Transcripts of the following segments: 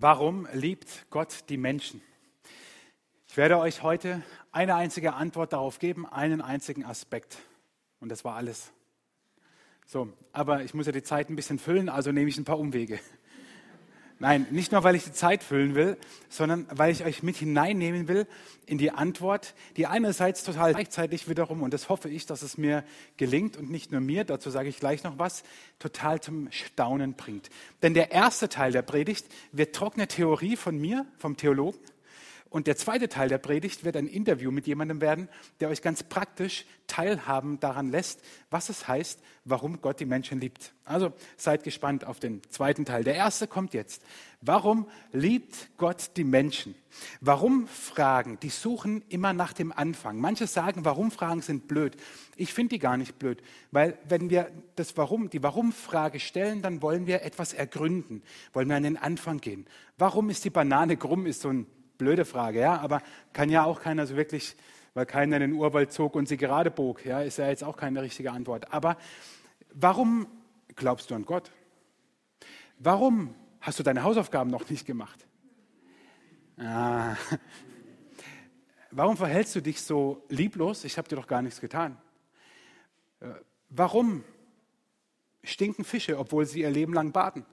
Warum liebt Gott die Menschen? Ich werde euch heute eine einzige Antwort darauf geben, einen einzigen Aspekt. Und das war alles. So, aber ich muss ja die Zeit ein bisschen füllen, also nehme ich ein paar Umwege. Nein, nicht nur, weil ich die Zeit füllen will, sondern weil ich euch mit hineinnehmen will in die Antwort, die einerseits total gleichzeitig wiederum, und das hoffe ich, dass es mir gelingt und nicht nur mir, dazu sage ich gleich noch was, total zum Staunen bringt. Denn der erste Teil der Predigt wird trockene Theorie von mir, vom Theologen, und der zweite Teil der Predigt wird ein Interview mit jemandem werden, der euch ganz praktisch teilhaben daran lässt, was es heißt, warum Gott die Menschen liebt. Also seid gespannt auf den zweiten Teil. Der erste kommt jetzt. Warum liebt Gott die Menschen? Warum Fragen, die suchen immer nach dem Anfang. Manche sagen, warum Fragen sind blöd. Ich finde die gar nicht blöd, weil wenn wir das Warum, die Warum-Frage stellen, dann wollen wir etwas ergründen, wollen wir an den Anfang gehen. Warum ist die Banane krumm, ist so ein blöde Frage, ja, aber kann ja auch keiner so wirklich, weil keiner in den Urwald zog und sie gerade bog, ja, ist ja jetzt auch keine richtige Antwort. Aber warum glaubst du an Gott? Warum hast du deine Hausaufgaben noch nicht gemacht? Ah. Warum verhältst du dich so lieblos? Ich habe dir doch gar nichts getan. Äh, warum stinken Fische, obwohl sie ihr Leben lang baden?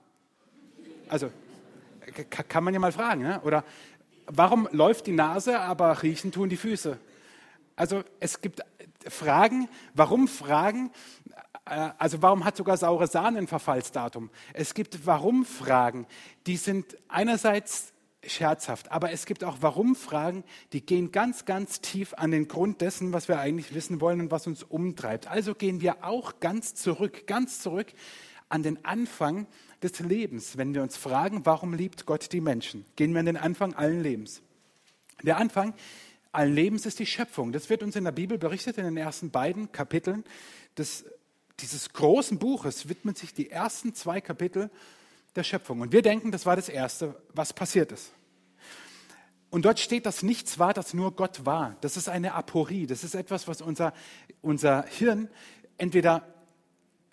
Also, kann man ja mal fragen. Ne? Oder warum läuft die Nase, aber riechen tun die Füße? Also es gibt Fragen, warum Fragen, äh, also warum hat sogar saure Sahne ein Verfallsdatum? Es gibt Warum-Fragen, die sind einerseits scherzhaft, aber es gibt auch Warum-Fragen, die gehen ganz, ganz tief an den Grund dessen, was wir eigentlich wissen wollen und was uns umtreibt. Also gehen wir auch ganz zurück, ganz zurück an den Anfang des Lebens, wenn wir uns fragen, warum liebt Gott die Menschen? Gehen wir an den Anfang allen Lebens. Der Anfang allen Lebens ist die Schöpfung. Das wird uns in der Bibel berichtet, in den ersten beiden Kapiteln des, dieses großen Buches widmen sich die ersten zwei Kapitel der Schöpfung. Und wir denken, das war das Erste, was passiert ist. Und dort steht, dass nichts war, dass nur Gott war. Das ist eine Aporie. Das ist etwas, was unser, unser Hirn entweder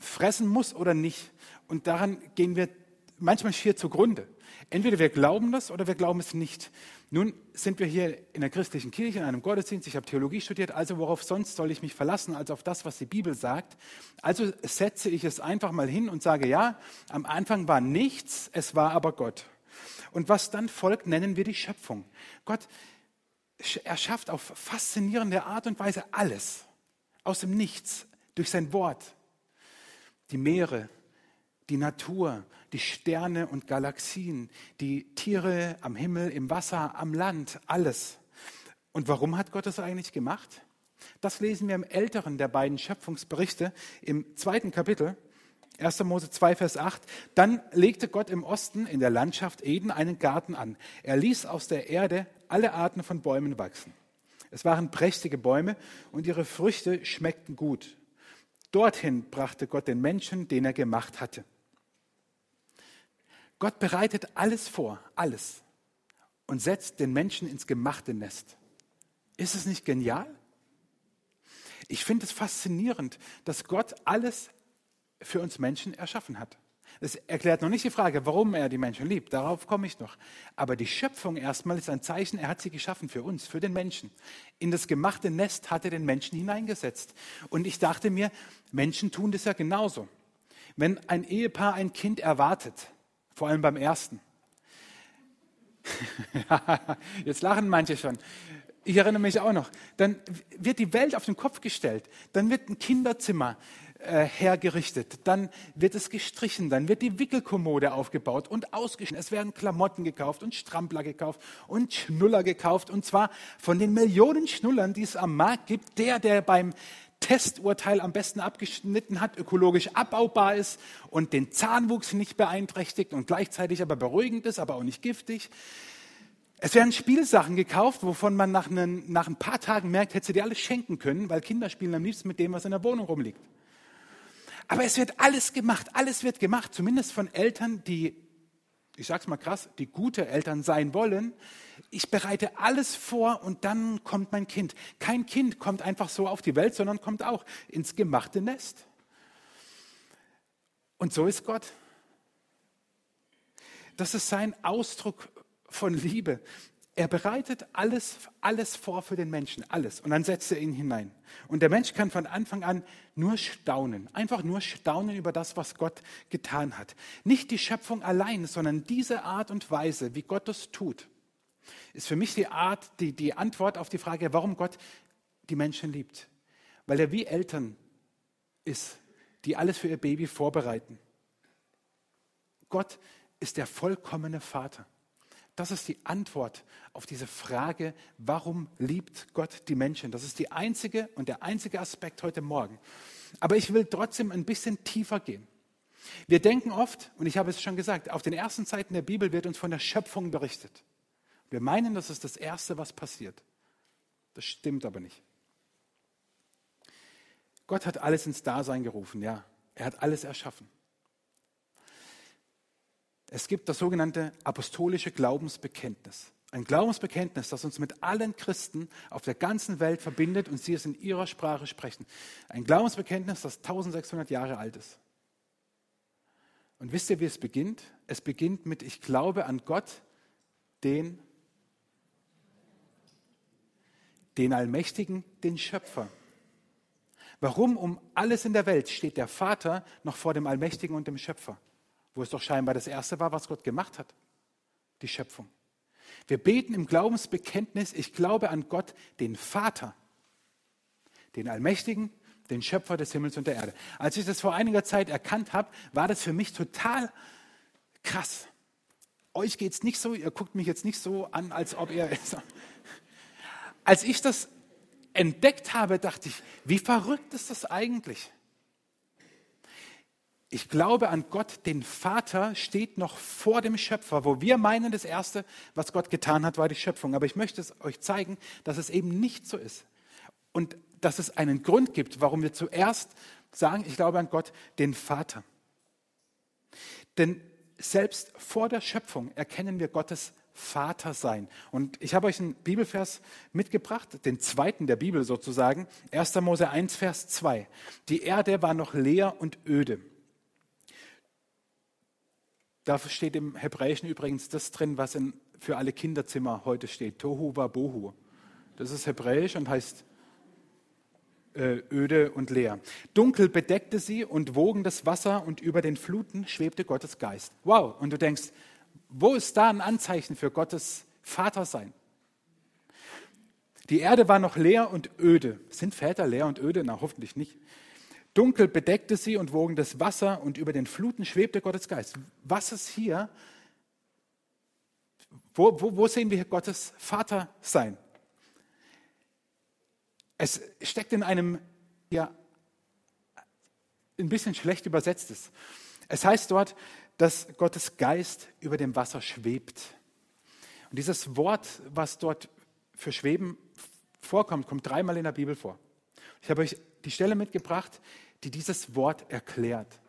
fressen muss oder nicht. Und daran gehen wir manchmal schier zugrunde. Entweder wir glauben das oder wir glauben es nicht. Nun sind wir hier in der christlichen Kirche, in einem Gottesdienst. Ich habe Theologie studiert, also worauf sonst soll ich mich verlassen, als auf das, was die Bibel sagt. Also setze ich es einfach mal hin und sage, ja, am Anfang war nichts, es war aber Gott. Und was dann folgt, nennen wir die Schöpfung. Gott erschafft auf faszinierende Art und Weise alles aus dem Nichts durch sein Wort, die Meere, die Natur, die Sterne und Galaxien, die Tiere am Himmel, im Wasser, am Land, alles. Und warum hat Gott das eigentlich gemacht? Das lesen wir im älteren der beiden Schöpfungsberichte im zweiten Kapitel, 1. Mose 2, Vers 8. Dann legte Gott im Osten in der Landschaft Eden einen Garten an. Er ließ aus der Erde alle Arten von Bäumen wachsen. Es waren prächtige Bäume und ihre Früchte schmeckten gut. Dorthin brachte Gott den Menschen, den er gemacht hatte. Gott bereitet alles vor, alles, und setzt den Menschen ins gemachte Nest. Ist es nicht genial? Ich finde es faszinierend, dass Gott alles für uns Menschen erschaffen hat. Das erklärt noch nicht die Frage, warum er die Menschen liebt. Darauf komme ich noch. Aber die Schöpfung erstmal ist ein Zeichen, er hat sie geschaffen für uns, für den Menschen. In das gemachte Nest hat er den Menschen hineingesetzt. Und ich dachte mir, Menschen tun das ja genauso. Wenn ein Ehepaar ein Kind erwartet, vor allem beim ersten, jetzt lachen manche schon, ich erinnere mich auch noch, dann wird die Welt auf den Kopf gestellt, dann wird ein Kinderzimmer äh, hergerichtet, dann wird es gestrichen, dann wird die Wickelkommode aufgebaut und ausgeschnitten. Es werden Klamotten gekauft und Strampler gekauft und Schnuller gekauft und zwar von den Millionen Schnullern, die es am Markt gibt, der, der beim Testurteil am besten abgeschnitten hat, ökologisch abbaubar ist und den Zahnwuchs nicht beeinträchtigt und gleichzeitig aber beruhigend ist, aber auch nicht giftig. Es werden Spielsachen gekauft, wovon man nach, einen, nach ein paar Tagen merkt, hätte sie dir alles schenken können, weil Kinder spielen am liebsten mit dem, was in der Wohnung rumliegt. Aber es wird alles gemacht, alles wird gemacht, zumindest von Eltern, die, ich sag's mal krass, die gute Eltern sein wollen. Ich bereite alles vor und dann kommt mein Kind. Kein Kind kommt einfach so auf die Welt, sondern kommt auch ins gemachte Nest. Und so ist Gott. das ist sein Ausdruck von Liebe. Er bereitet alles, alles vor für den Menschen, alles. Und dann setzt er ihn hinein. Und der Mensch kann von Anfang an nur staunen, einfach nur staunen über das, was Gott getan hat. Nicht die Schöpfung allein, sondern diese Art und Weise, wie Gott das tut, ist für mich die Art, die, die Antwort auf die Frage, warum Gott die Menschen liebt. Weil er wie Eltern ist, die alles für ihr Baby vorbereiten. Gott ist der vollkommene Vater. Das ist die Antwort auf diese Frage, warum liebt Gott die Menschen? Das ist die einzige und der einzige Aspekt heute Morgen. Aber ich will trotzdem ein bisschen tiefer gehen. Wir denken oft, und ich habe es schon gesagt, auf den ersten Seiten der Bibel wird uns von der Schöpfung berichtet. Wir meinen, das ist das Erste, was passiert. Das stimmt aber nicht. Gott hat alles ins Dasein gerufen, ja. Er hat alles erschaffen. Es gibt das sogenannte apostolische Glaubensbekenntnis. Ein Glaubensbekenntnis, das uns mit allen Christen auf der ganzen Welt verbindet und sie es in ihrer Sprache sprechen. Ein Glaubensbekenntnis, das 1600 Jahre alt ist. Und wisst ihr, wie es beginnt? Es beginnt mit, ich glaube an Gott, den, den Allmächtigen, den Schöpfer. Warum um alles in der Welt steht der Vater noch vor dem Allmächtigen und dem Schöpfer? Wo es doch scheinbar das Erste war, was Gott gemacht hat, die Schöpfung. Wir beten im Glaubensbekenntnis, ich glaube an Gott, den Vater, den Allmächtigen, den Schöpfer des Himmels und der Erde. Als ich das vor einiger Zeit erkannt habe, war das für mich total krass. Euch geht es nicht so, ihr guckt mich jetzt nicht so an, als ob ihr... Als ich das entdeckt habe, dachte ich, wie verrückt ist das eigentlich? Ich glaube an Gott, den Vater, steht noch vor dem Schöpfer, wo wir meinen, das Erste, was Gott getan hat, war die Schöpfung. Aber ich möchte es euch zeigen, dass es eben nicht so ist. Und dass es einen Grund gibt, warum wir zuerst sagen, ich glaube an Gott, den Vater. Denn selbst vor der Schöpfung erkennen wir Gottes Vater sein. Und ich habe euch einen Bibelvers mitgebracht, den zweiten der Bibel sozusagen, 1. Mose 1, Vers 2. Die Erde war noch leer und öde da steht im Hebräischen übrigens das drin, was in, für alle Kinderzimmer heute steht. Tohu wa bohu. Das ist Hebräisch und heißt äh, öde und leer. Dunkel bedeckte sie und wogen das Wasser und über den Fluten schwebte Gottes Geist. Wow. Und du denkst, wo ist da ein Anzeichen für Gottes Vatersein? Die Erde war noch leer und öde. Sind Väter leer und öde? Na, hoffentlich nicht. Dunkel bedeckte sie und wogen das Wasser und über den Fluten schwebte Gottes Geist. Was ist hier? Wo, wo, wo sehen wir Gottes Vater sein? Es steckt in einem, ja, ein bisschen schlecht übersetztes. Es heißt dort, dass Gottes Geist über dem Wasser schwebt. Und dieses Wort, was dort für Schweben vorkommt, kommt dreimal in der Bibel vor. Ich habe euch die Stelle mitgebracht, die dieses Wort erklärt.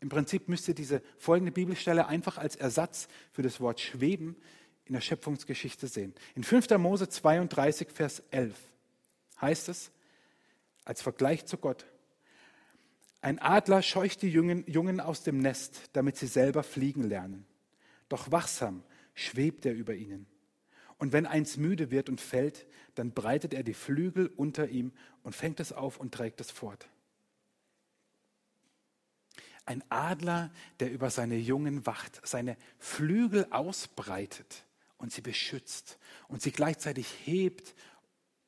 Im Prinzip müsst ihr diese folgende Bibelstelle einfach als Ersatz für das Wort schweben in der Schöpfungsgeschichte sehen. In 5. Mose 32, Vers 11 heißt es, als Vergleich zu Gott, ein Adler scheucht die Jungen, Jungen aus dem Nest, damit sie selber fliegen lernen. Doch wachsam schwebt er über ihnen. Und wenn eins müde wird und fällt, dann breitet er die Flügel unter ihm und fängt es auf und trägt es fort. Ein Adler, der über seine Jungen wacht, seine Flügel ausbreitet und sie beschützt und sie gleichzeitig hebt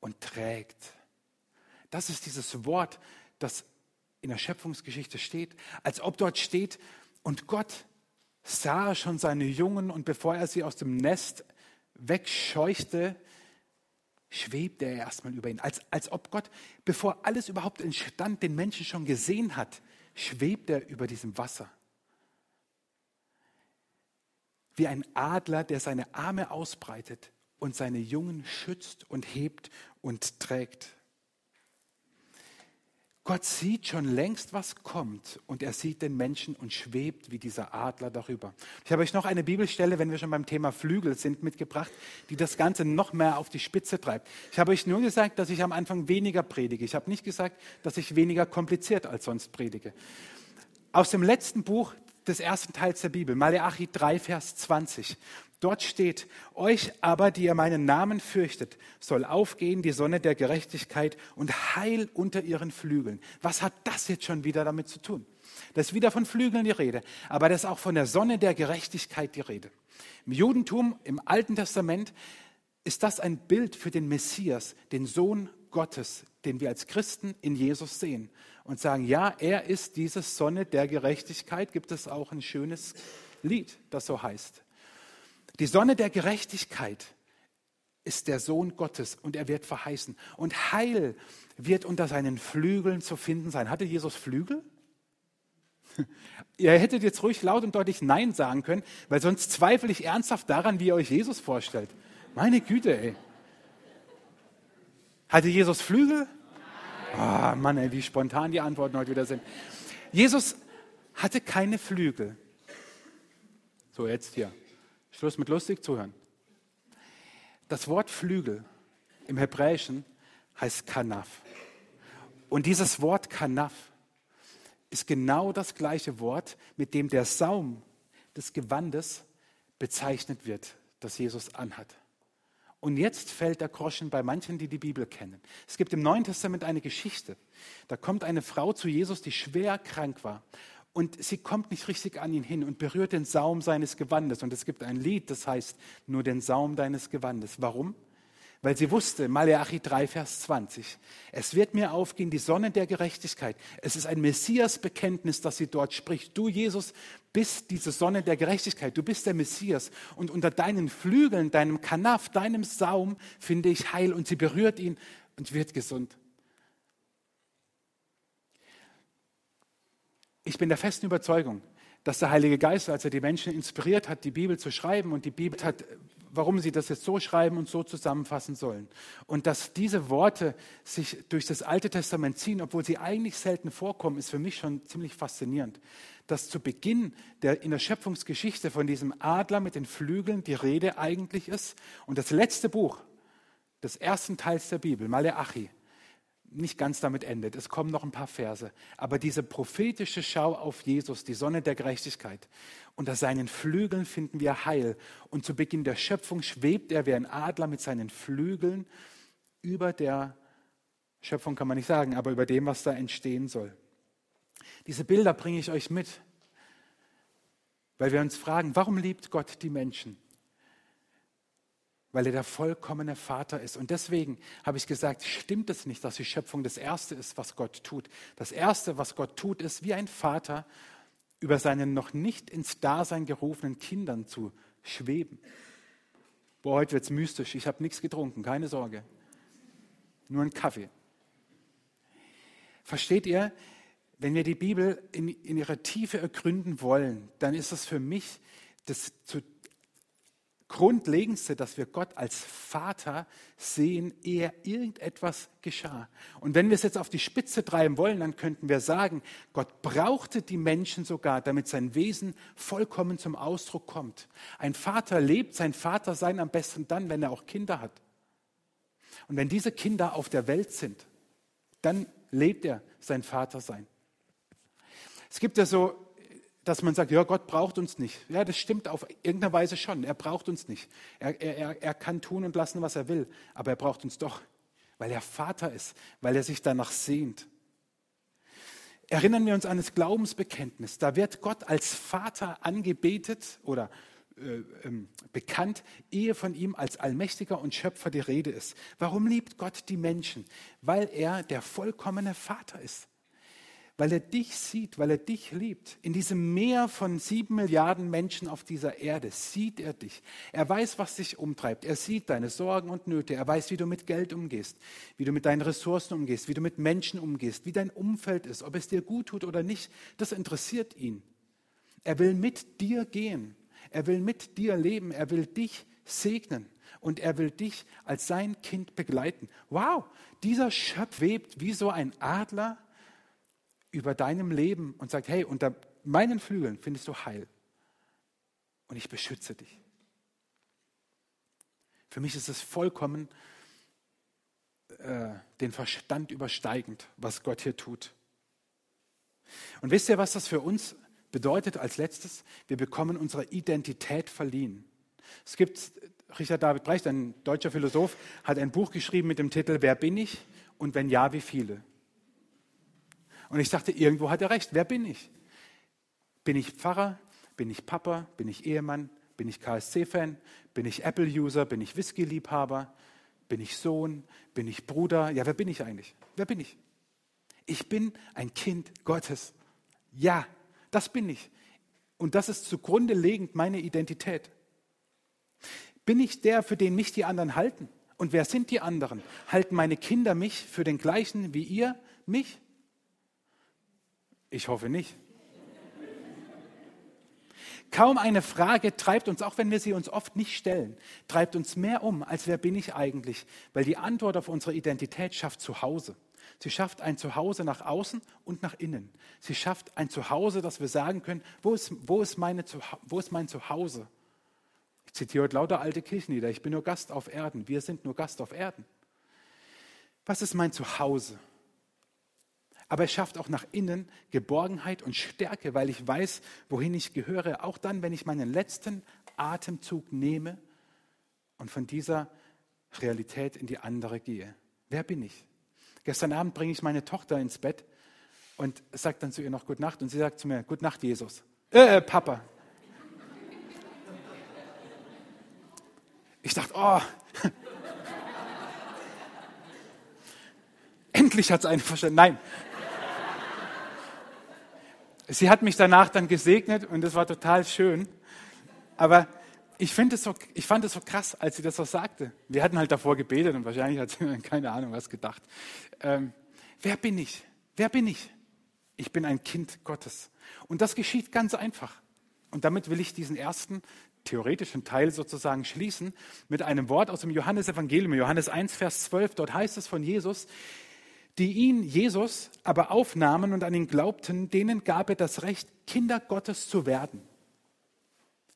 und trägt. Das ist dieses Wort, das in der Schöpfungsgeschichte steht, als ob dort steht, und Gott sah schon seine Jungen und bevor er sie aus dem Nest wegscheuchte, schwebte er erstmal über ihn. Als, als ob Gott, bevor alles überhaupt entstand, den Menschen schon gesehen hat, schwebt er über diesem Wasser. Wie ein Adler, der seine Arme ausbreitet und seine Jungen schützt und hebt und trägt. Gott sieht schon längst, was kommt und er sieht den Menschen und schwebt wie dieser Adler darüber. Ich habe euch noch eine Bibelstelle, wenn wir schon beim Thema Flügel sind, mitgebracht, die das Ganze noch mehr auf die Spitze treibt. Ich habe euch nur gesagt, dass ich am Anfang weniger predige. Ich habe nicht gesagt, dass ich weniger kompliziert als sonst predige. Aus dem letzten Buch des ersten Teils der Bibel, Maleachi 3, Vers 20. Dort steht, euch aber, die ihr meinen Namen fürchtet, soll aufgehen die Sonne der Gerechtigkeit und Heil unter ihren Flügeln. Was hat das jetzt schon wieder damit zu tun? Das ist wieder von Flügeln die Rede, aber das ist auch von der Sonne der Gerechtigkeit die Rede. Im Judentum, im Alten Testament, ist das ein Bild für den Messias, den Sohn Gottes, den wir als Christen in Jesus sehen und sagen, ja, er ist diese Sonne der Gerechtigkeit. Gibt es auch ein schönes Lied, das so heißt. Die Sonne der Gerechtigkeit ist der Sohn Gottes und er wird verheißen. Und Heil wird unter seinen Flügeln zu finden sein. Hatte Jesus Flügel? Ihr hättet jetzt ruhig laut und deutlich Nein sagen können, weil sonst zweifle ich ernsthaft daran, wie ihr euch Jesus vorstellt. Meine Güte, ey. Hatte Jesus Flügel? Ah, oh, Mann, ey, wie spontan die Antworten heute wieder sind. Jesus hatte keine Flügel. So, jetzt hier. Schluss mit lustig zuhören. Das Wort Flügel im Hebräischen heißt Kanaf. Und dieses Wort Kanaf ist genau das gleiche Wort, mit dem der Saum des Gewandes bezeichnet wird, das Jesus anhat. Und jetzt fällt der Groschen bei manchen, die die Bibel kennen. Es gibt im Neuen Testament eine Geschichte. Da kommt eine Frau zu Jesus, die schwer krank war. Und sie kommt nicht richtig an ihn hin und berührt den Saum seines Gewandes. Und es gibt ein Lied, das heißt, nur den Saum deines Gewandes. Warum? weil sie wusste, Maleachi 3, Vers 20, es wird mir aufgehen, die Sonne der Gerechtigkeit. Es ist ein Messias-Bekenntnis, das sie dort spricht. Du, Jesus, bist diese Sonne der Gerechtigkeit. Du bist der Messias. Und unter deinen Flügeln, deinem Kanaf, deinem Saum finde ich Heil. Und sie berührt ihn und wird gesund. Ich bin der festen Überzeugung, dass der Heilige Geist, als er die Menschen inspiriert hat, die Bibel zu schreiben und die Bibel hat warum sie das jetzt so schreiben und so zusammenfassen sollen. Und dass diese Worte sich durch das Alte Testament ziehen, obwohl sie eigentlich selten vorkommen, ist für mich schon ziemlich faszinierend. Dass zu Beginn der, in der Schöpfungsgeschichte von diesem Adler mit den Flügeln die Rede eigentlich ist und das letzte Buch des ersten Teils der Bibel, Maleachi, nicht ganz damit endet. Es kommen noch ein paar Verse. Aber diese prophetische Schau auf Jesus, die Sonne der Gerechtigkeit, unter seinen Flügeln finden wir Heil. Und zu Beginn der Schöpfung schwebt er wie ein Adler mit seinen Flügeln über der Schöpfung, kann man nicht sagen, aber über dem, was da entstehen soll. Diese Bilder bringe ich euch mit, weil wir uns fragen, warum liebt Gott die Menschen? Weil er der vollkommene Vater ist. Und deswegen habe ich gesagt, stimmt es nicht, dass die Schöpfung das Erste ist, was Gott tut. Das Erste, was Gott tut, ist wie ein Vater über seinen noch nicht ins Dasein gerufenen Kindern zu schweben. Boah, heute wird es mystisch. Ich habe nichts getrunken, keine Sorge. Nur einen Kaffee. Versteht ihr, wenn wir die Bibel in, in ihrer Tiefe ergründen wollen, dann ist es für mich das zu Grundlegendste, dass wir Gott als Vater sehen, ehe irgendetwas geschah. Und wenn wir es jetzt auf die Spitze treiben wollen, dann könnten wir sagen, Gott brauchte die Menschen sogar, damit sein Wesen vollkommen zum Ausdruck kommt. Ein Vater lebt sein Vatersein am besten dann, wenn er auch Kinder hat. Und wenn diese Kinder auf der Welt sind, dann lebt er sein Vatersein. Es gibt ja so dass man sagt, ja, Gott braucht uns nicht. Ja, das stimmt auf irgendeine Weise schon. Er braucht uns nicht. Er, er, er kann tun und lassen, was er will. Aber er braucht uns doch, weil er Vater ist, weil er sich danach sehnt. Erinnern wir uns an das Glaubensbekenntnis. Da wird Gott als Vater angebetet oder äh, ähm, bekannt, ehe von ihm als Allmächtiger und Schöpfer die Rede ist. Warum liebt Gott die Menschen? Weil er der vollkommene Vater ist weil er dich sieht, weil er dich liebt. In diesem Meer von sieben Milliarden Menschen auf dieser Erde sieht er dich. Er weiß, was dich umtreibt. Er sieht deine Sorgen und Nöte. Er weiß, wie du mit Geld umgehst, wie du mit deinen Ressourcen umgehst, wie du mit Menschen umgehst, wie dein Umfeld ist, ob es dir gut tut oder nicht. Das interessiert ihn. Er will mit dir gehen. Er will mit dir leben. Er will dich segnen und er will dich als sein Kind begleiten. Wow, dieser Schöpf webt wie so ein Adler über deinem Leben und sagt, hey, unter meinen Flügeln findest du Heil und ich beschütze dich. Für mich ist es vollkommen äh, den Verstand übersteigend, was Gott hier tut. Und wisst ihr, was das für uns bedeutet als letztes, wir bekommen unsere Identität verliehen. Es gibt, Richard David Brecht, ein deutscher Philosoph, hat ein Buch geschrieben mit dem Titel Wer bin ich und wenn ja, wie viele? Und ich dachte, irgendwo hat er recht. Wer bin ich? Bin ich Pfarrer? Bin ich Papa? Bin ich Ehemann? Bin ich KSC-Fan? Bin ich Apple-User? Bin ich Whisky-Liebhaber? Bin ich Sohn? Bin ich Bruder? Ja, wer bin ich eigentlich? Wer bin ich? Ich bin ein Kind Gottes. Ja, das bin ich. Und das ist zugrunde legend meine Identität. Bin ich der, für den mich die anderen halten? Und wer sind die anderen? Halten meine Kinder mich für den gleichen wie ihr mich? Ich hoffe nicht. Kaum eine Frage treibt uns, auch wenn wir sie uns oft nicht stellen, treibt uns mehr um, als wer bin ich eigentlich? Weil die Antwort auf unsere Identität schafft Zuhause. Sie schafft ein Zuhause nach außen und nach innen. Sie schafft ein Zuhause, dass wir sagen können, wo ist, wo ist, meine, wo ist mein Zuhause? Ich zitiere heute lauter alte Kirchenlieder. Ich bin nur Gast auf Erden. Wir sind nur Gast auf Erden. Was ist mein Zuhause? Aber es schafft auch nach innen Geborgenheit und Stärke, weil ich weiß, wohin ich gehöre, auch dann, wenn ich meinen letzten Atemzug nehme und von dieser Realität in die andere gehe. Wer bin ich? Gestern Abend bringe ich meine Tochter ins Bett und sage dann zu ihr noch Gute Nacht und sie sagt zu mir, Gute Nacht, Jesus. Äh, äh Papa. Ich dachte, oh, endlich hat es einen verstanden. Nein, Sie hat mich danach dann gesegnet und das war total schön. Aber ich, so, ich fand es so krass, als sie das so sagte. Wir hatten halt davor gebetet und wahrscheinlich hat sie keine Ahnung was gedacht. Ähm, wer bin ich? Wer bin ich? Ich bin ein Kind Gottes. Und das geschieht ganz einfach. Und damit will ich diesen ersten theoretischen Teil sozusagen schließen mit einem Wort aus dem Johannesevangelium, Johannes 1, Vers 12. Dort heißt es von Jesus, die ihn, Jesus, aber aufnahmen und an ihn glaubten, denen gab er das Recht, Kinder Gottes zu werden.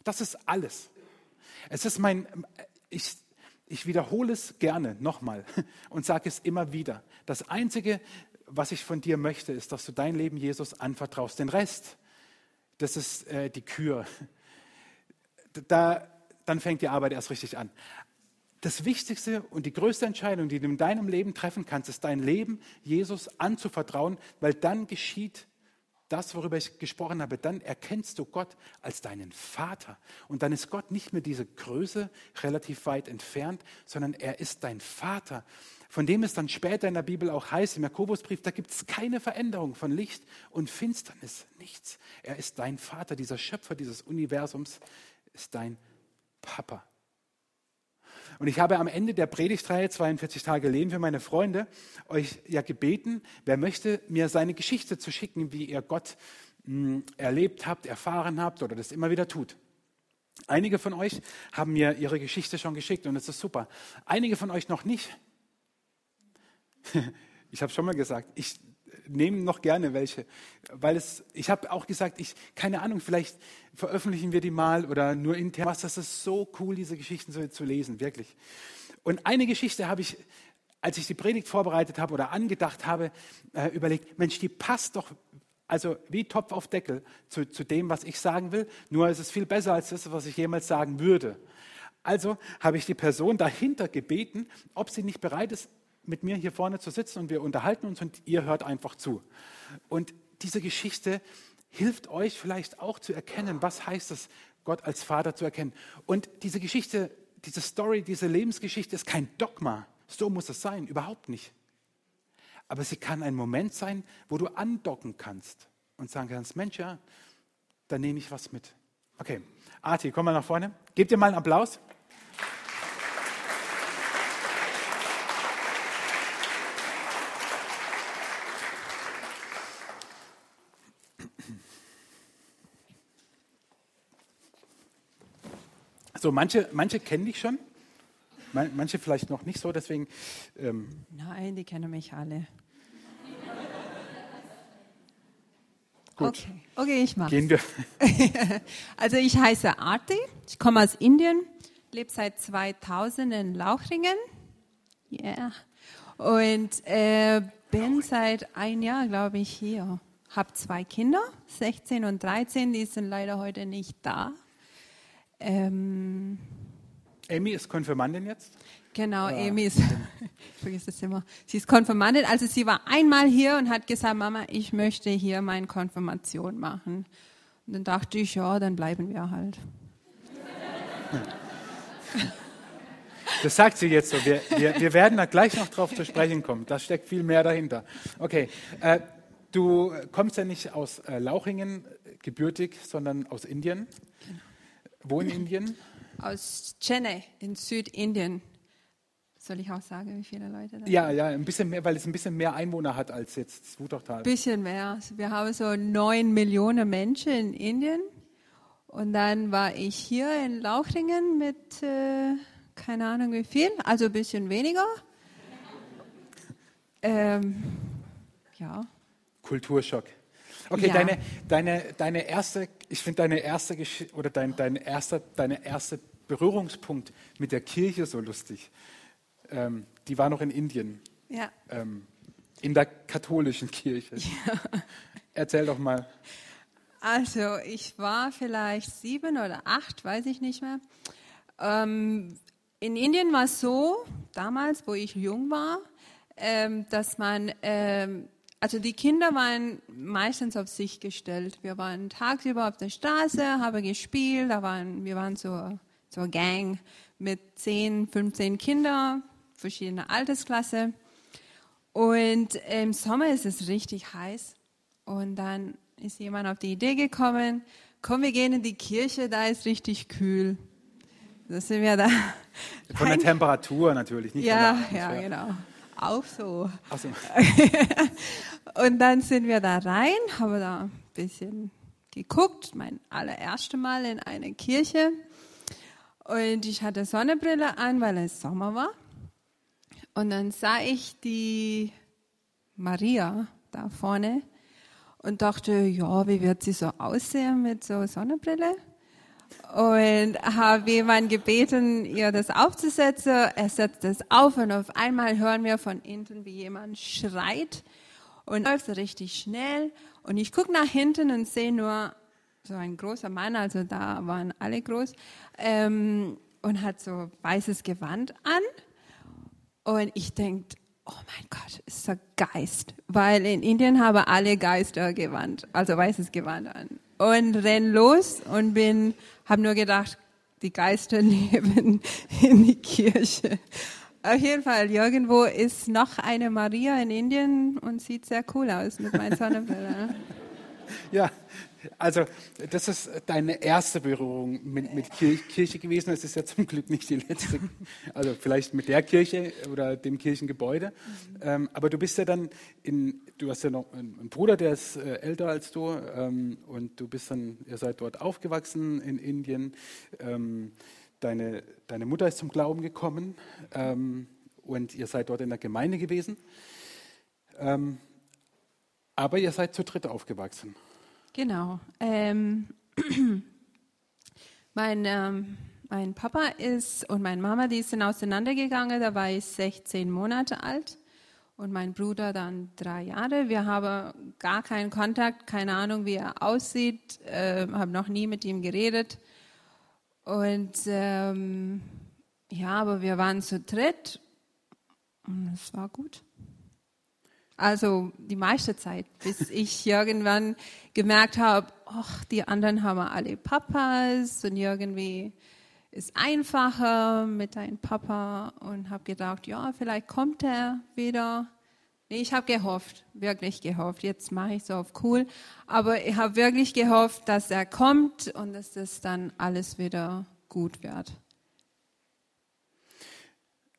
Das ist alles. Es ist mein, ich, ich wiederhole es gerne nochmal und sage es immer wieder. Das Einzige, was ich von dir möchte, ist, dass du dein Leben Jesus anvertraust. Den Rest, das ist äh, die Kür. Da, dann fängt die Arbeit erst richtig an das Wichtigste und die größte Entscheidung, die du in deinem Leben treffen kannst, ist dein Leben Jesus anzuvertrauen, weil dann geschieht das, worüber ich gesprochen habe, dann erkennst du Gott als deinen Vater. Und dann ist Gott nicht mehr diese Größe relativ weit entfernt, sondern er ist dein Vater. Von dem es dann später in der Bibel auch heißt, im Jakobusbrief, da gibt es keine Veränderung von Licht und Finsternis, nichts. Er ist dein Vater, dieser Schöpfer dieses Universums ist dein Papa. Und ich habe am Ende der Predigtreihe 42 Tage Leben für meine Freunde euch ja gebeten, wer möchte mir seine Geschichte zu schicken, wie ihr Gott mh, hm, erlebt habt, erfahren habt oder das immer wieder tut. Einige von euch haben mir ihre Geschichte schon geschickt und das ist super. Einige von euch noch nicht. Ich habe schon mal gesagt, ich nehmen noch gerne welche, weil es, ich habe auch gesagt, ich, keine Ahnung, vielleicht veröffentlichen wir die mal oder nur intern. Was, das ist so cool, diese Geschichten zu, zu lesen, wirklich. Und eine Geschichte habe ich, als ich die Predigt vorbereitet habe oder angedacht habe, äh, überlegt, Mensch, die passt doch also wie Topf auf Deckel zu, zu, dem, was ich sagen will. Nur ist es viel besser als das, was ich jemals sagen würde. Also habe ich die Person dahinter gebeten, ob sie nicht bereit ist, mit mir hier vorne zu sitzen und wir unterhalten uns und ihr hört einfach zu. Und diese Geschichte hilft euch vielleicht auch zu erkennen, was heißt es, Gott als Vater zu erkennen. Und diese Geschichte, diese Story, diese Lebensgeschichte ist kein Dogma. So muss es sein, überhaupt nicht. Aber sie kann ein Moment sein, wo du andocken kannst und sagen kannst, Mensch, ja, da nehme ich was mit. Okay, Arti, komm mal nach vorne. Gebt dir mal einen Applaus. So, manche, manche kennen dich schon, manche vielleicht noch nicht so, deswegen. Ähm Nein, die kennen mich alle. Gut. Okay, okay ich mache. Gehen wir. also ich heiße Arti, ich komme aus Indien, lebe seit 2000 in Lauchringen. Yeah. Und äh, bin seit ein Jahr, glaube ich, hier. habe zwei Kinder, 16 und 13, die sind leider heute nicht da. Ähm, Amy ist Konfirmandin jetzt? Genau, ja. Amy ist, ich vergesse das immer, sie ist Konfirmandin. Also sie war einmal hier und hat gesagt, Mama, ich möchte hier meine Konfirmation machen. Und dann dachte ich, ja, dann bleiben wir halt. Das sagt sie jetzt so. Wir, wir, wir werden da gleich noch drauf zu sprechen kommen. Da steckt viel mehr dahinter. Okay, äh, du kommst ja nicht aus äh, Lauchingen gebürtig, sondern aus Indien. Wo in Indien? Aus Chennai in Südindien. Soll ich auch sagen, wie viele Leute da Ja, ja, ein bisschen mehr, weil es ein bisschen mehr Einwohner hat als jetzt Wutachtal. Ein bisschen mehr. Wir haben so neun Millionen Menschen in Indien. Und dann war ich hier in Lauchringen mit, äh, keine Ahnung wie viel, also ein bisschen weniger. Ähm, ja. Kulturschock. Okay, ja. deine, deine, deine erste, ich finde deine erste oder dein, dein erster, deine erste Berührungspunkt mit der Kirche so lustig. Ähm, die war noch in Indien. Ja. Ähm, in der katholischen Kirche. Ja. Erzähl doch mal. Also, ich war vielleicht sieben oder acht, weiß ich nicht mehr. Ähm, in Indien war es so, damals, wo ich jung war, ähm, dass man, ähm, also die Kinder waren meistens auf sich gestellt. Wir waren tagsüber auf der Straße, haben gespielt, da waren, wir waren so, so eine Gang mit 10, 15 Kindern, verschiedene Altersklasse. Und im Sommer ist es richtig heiß. Und dann ist jemand auf die Idee gekommen, komm, wir gehen in die Kirche, da ist richtig kühl. Da sind wir da. Von der Temperatur natürlich, nicht Ja, ja, genau. Auch so. Ach so. Und dann sind wir da rein, haben da ein bisschen geguckt, mein allererstes Mal in eine Kirche. Und ich hatte Sonnenbrille an, weil es Sommer war. Und dann sah ich die Maria da vorne und dachte, ja, wie wird sie so aussehen mit so Sonnenbrille? Und habe jemanden gebeten, ihr das aufzusetzen. Er setzt das auf und auf einmal hören wir von hinten, wie jemand schreit und läuft richtig schnell. Und ich gucke nach hinten und sehe nur so ein großer Mann, also da waren alle groß, ähm, und hat so weißes Gewand an und ich denke, oh mein Gott, ist ein Geist. Weil in Indien haben alle Geister gewandt, also weißes Gewand an. Und renn los und bin, habe nur gedacht, die Geister leben in die Kirche. Auf jeden Fall, irgendwo ist noch eine Maria in Indien und sieht sehr cool aus mit meinen Sonnenbrille. Ja, also das ist deine erste Berührung mit, mit Kirche gewesen. Es ist ja zum Glück nicht die letzte. Also vielleicht mit der Kirche oder dem Kirchengebäude. Mhm. Ähm, aber du bist ja dann in, du hast ja noch einen Bruder, der ist äh, älter als du. Ähm, und du bist dann, ihr seid dort aufgewachsen in Indien. Ähm, deine, deine Mutter ist zum Glauben gekommen ähm, und ihr seid dort in der Gemeinde gewesen. Ähm, aber ihr seid zu dritt aufgewachsen. Genau. Ähm, mein, ähm, mein Papa ist und meine Mama, die sind auseinandergegangen, da war ich 16 Monate alt und mein Bruder dann drei Jahre. Wir haben gar keinen Kontakt, keine Ahnung, wie er aussieht, äh, habe noch nie mit ihm geredet. Und ähm, ja, aber wir waren zu dritt und es war gut. Also die meiste Zeit, bis ich irgendwann gemerkt habe, ach, die anderen haben alle Papas und irgendwie ist einfacher mit deinem Papa und habe gedacht, ja, vielleicht kommt er wieder. Nee, ich habe gehofft, wirklich gehofft. Jetzt mache ich so auf cool, aber ich habe wirklich gehofft, dass er kommt und dass das dann alles wieder gut wird.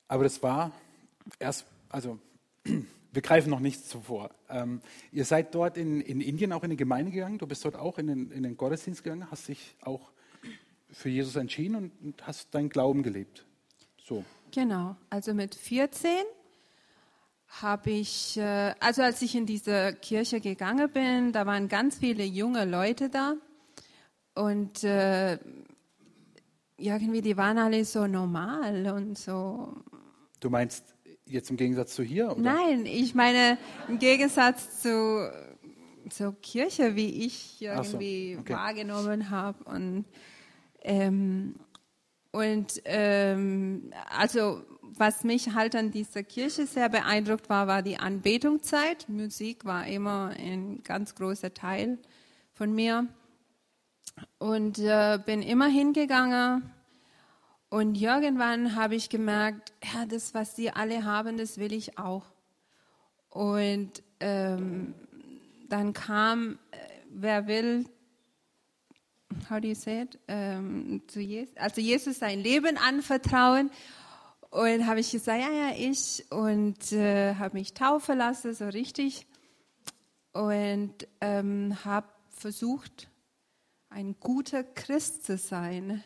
Aber das war erst, also wir greifen noch nichts zuvor. Ähm, ihr seid dort in, in Indien auch in die Gemeinde gegangen, du bist dort auch in den, in den Gottesdienst gegangen, hast dich auch für Jesus entschieden und, und hast deinen Glauben gelebt. So. Genau, also mit 14 habe ich, äh, also als ich in diese Kirche gegangen bin, da waren ganz viele junge Leute da und äh, irgendwie, die waren alle so normal und so. Du meinst Jetzt im Gegensatz zu hier? Oder? Nein, ich meine im Gegensatz zu so Kirche, wie ich irgendwie so, okay. wahrgenommen habe. Und, ähm, und ähm, also was mich halt an dieser Kirche sehr beeindruckt war, war die Anbetungszeit. Musik war immer ein ganz großer Teil von mir. Und äh, bin immer hingegangen. Und irgendwann habe ich gemerkt, ja, das, was sie alle haben, das will ich auch. Und ähm, dann kam, äh, wer will, how do you say it, ähm, zu Jesus, also Jesus sein Leben anvertrauen. Und habe ich gesagt, ja, ja, ich. Und äh, habe mich taufen lassen, so richtig. Und ähm, habe versucht, ein guter Christ zu sein.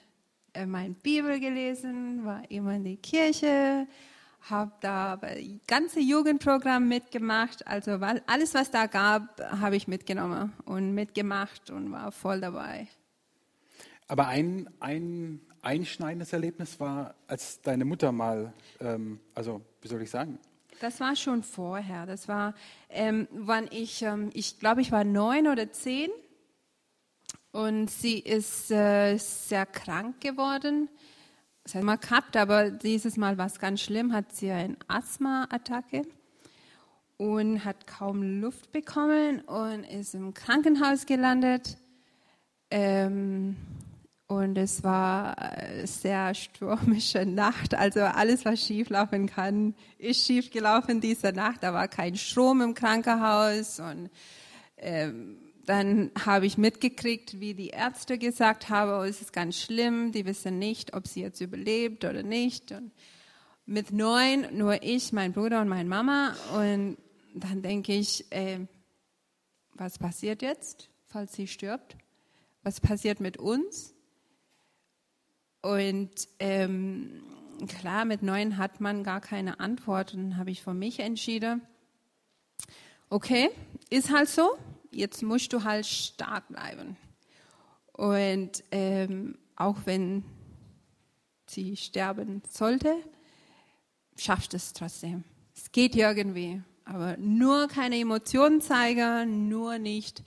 Äh, mein Bibel gelesen, war immer in die Kirche, habe da das ganze Jugendprogramm mitgemacht. Also alles, was da gab, habe ich mitgenommen und mitgemacht und war voll dabei. Aber ein, ein einschneidendes Erlebnis war, als deine Mutter mal, ähm, also wie soll ich sagen? Das war schon vorher. Das war, ähm, wann ich, ähm, ich glaube, ich war neun oder zehn und sie ist äh, sehr krank geworden. Das hat mal gehabt, aber dieses Mal war es ganz schlimm, hat sie eine Asthma-Attacke und hat kaum Luft bekommen und ist im Krankenhaus gelandet. Ähm, und es war eine sehr stürmische Nacht. Also alles, was schieflaufen kann, ist schiefgelaufen diese Nacht. Da war kein Strom im Krankenhaus und ähm, dann habe ich mitgekriegt, wie die Ärzte gesagt haben, oh, es ist ganz schlimm, die wissen nicht, ob sie jetzt überlebt oder nicht. Und mit neun nur ich, mein Bruder und meine Mama. Und dann denke ich, äh, was passiert jetzt, falls sie stirbt? Was passiert mit uns? Und ähm, klar, mit neun hat man gar keine Antwort. Und habe ich für mich entschieden, okay, ist halt so, jetzt musst du halt stark bleiben. Und ähm, auch wenn sie sterben sollte, schaffst es trotzdem. Es geht irgendwie, aber nur keine Emotionen zeigen, nur nicht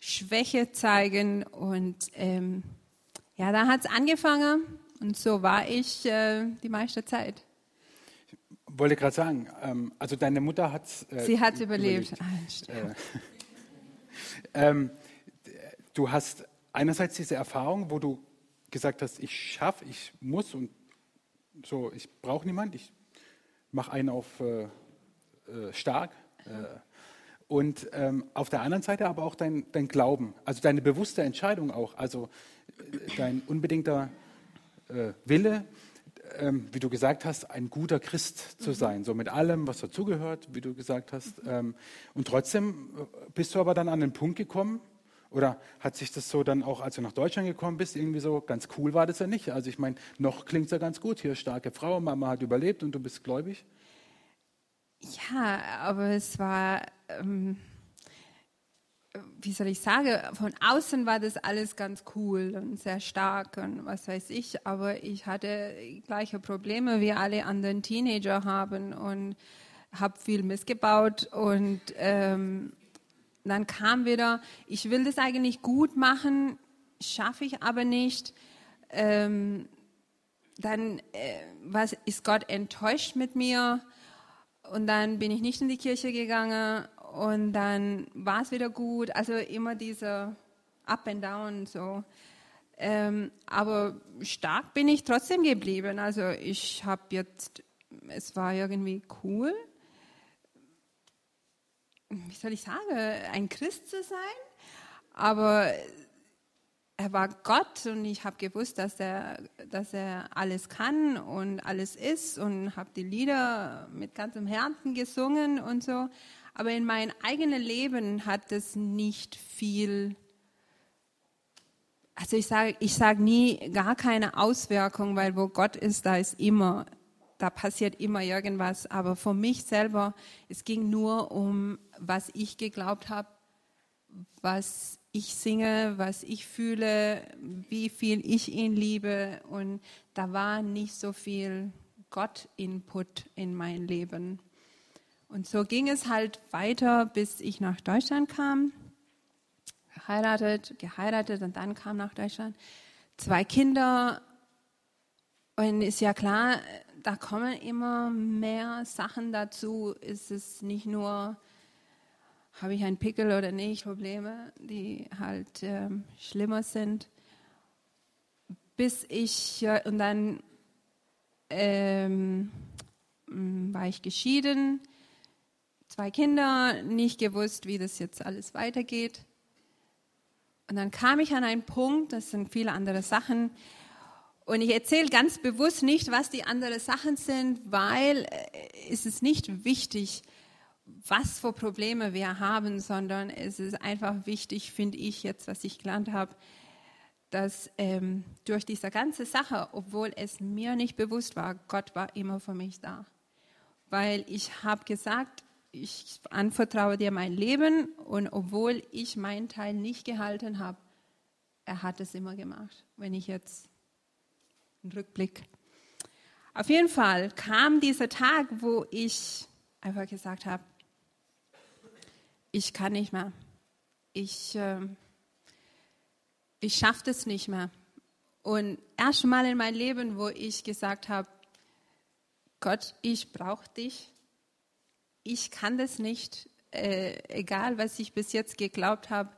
Schwäche zeigen. Und ähm, ja, da hat es angefangen und so war ich äh, die meiste Zeit. Ich wollte gerade sagen, ähm, also deine Mutter hat äh, Sie hat überlebt. überlebt. Ah, ähm, du hast einerseits diese Erfahrung, wo du gesagt hast, ich schaffe, ich muss und so, ich brauche niemand, ich mache einen auf äh, äh, stark. Äh, und ähm, auf der anderen Seite aber auch dein, dein Glauben, also deine bewusste Entscheidung auch, also äh, dein unbedingter äh, Wille, ähm, wie du gesagt hast, ein guter Christ zu mhm. sein, so mit allem, was dazugehört, wie du gesagt hast. Ähm, und trotzdem äh, bist du aber dann an den Punkt gekommen, oder hat sich das so dann auch, als du nach Deutschland gekommen bist, irgendwie so ganz cool war das ja nicht? Also ich meine, noch klingt es ja ganz gut. Hier starke Frau, Mama hat überlebt und du bist gläubig. Ja, aber es war ähm, wie soll ich sagen, von außen war das alles ganz cool und sehr stark und was weiß ich, aber ich hatte gleiche Probleme wie alle anderen Teenager haben und habe viel missgebaut und ähm, dann kam wieder, ich will das eigentlich gut machen, schaffe ich aber nicht. Ähm, dann äh, was, ist Gott enttäuscht mit mir und dann bin ich nicht in die Kirche gegangen und dann war es wieder gut. Also immer dieser Up and Down so. Ähm, aber stark bin ich trotzdem geblieben. Also ich habe jetzt, es war irgendwie cool. Wie soll ich sagen, ein Christ zu sein, aber er war Gott und ich habe gewusst, dass er, dass er alles kann und alles ist und habe die Lieder mit ganzem Herzen gesungen und so. Aber in meinem eigenen Leben hat es nicht viel, also ich sage ich sag nie gar keine Auswirkung, weil wo Gott ist, da ist immer, da passiert immer irgendwas. Aber für mich selber, es ging nur um, was ich geglaubt habe, was ich singe, was ich fühle, wie viel ich ihn liebe. Und da war nicht so viel Gott-Input in mein Leben. Und so ging es halt weiter, bis ich nach Deutschland kam. verheiratet, geheiratet und dann kam nach Deutschland. Zwei Kinder. Und ist ja klar, da kommen immer mehr Sachen dazu. Ist es nicht nur, habe ich einen Pickel oder nicht, Probleme, die halt ähm, schlimmer sind. Bis ich, und dann ähm, war ich geschieden, zwei Kinder, nicht gewusst, wie das jetzt alles weitergeht. Und dann kam ich an einen Punkt, das sind viele andere Sachen, und ich erzähle ganz bewusst nicht, was die anderen Sachen sind, weil äh, es ist nicht wichtig, was für Probleme wir haben, sondern es ist einfach wichtig, finde ich jetzt, was ich gelernt habe, dass ähm, durch diese ganze Sache, obwohl es mir nicht bewusst war, Gott war immer für mich da. Weil ich habe gesagt, ich anvertraue dir mein Leben und obwohl ich meinen Teil nicht gehalten habe, er hat es immer gemacht. Wenn ich jetzt einen Rückblick. Auf jeden Fall kam dieser Tag, wo ich einfach gesagt habe, ich kann nicht mehr. Ich, äh, ich schaffe das nicht mehr. Und erst mal in meinem Leben, wo ich gesagt habe, Gott, ich brauche dich ich kann das nicht, äh, egal was ich bis jetzt geglaubt habe,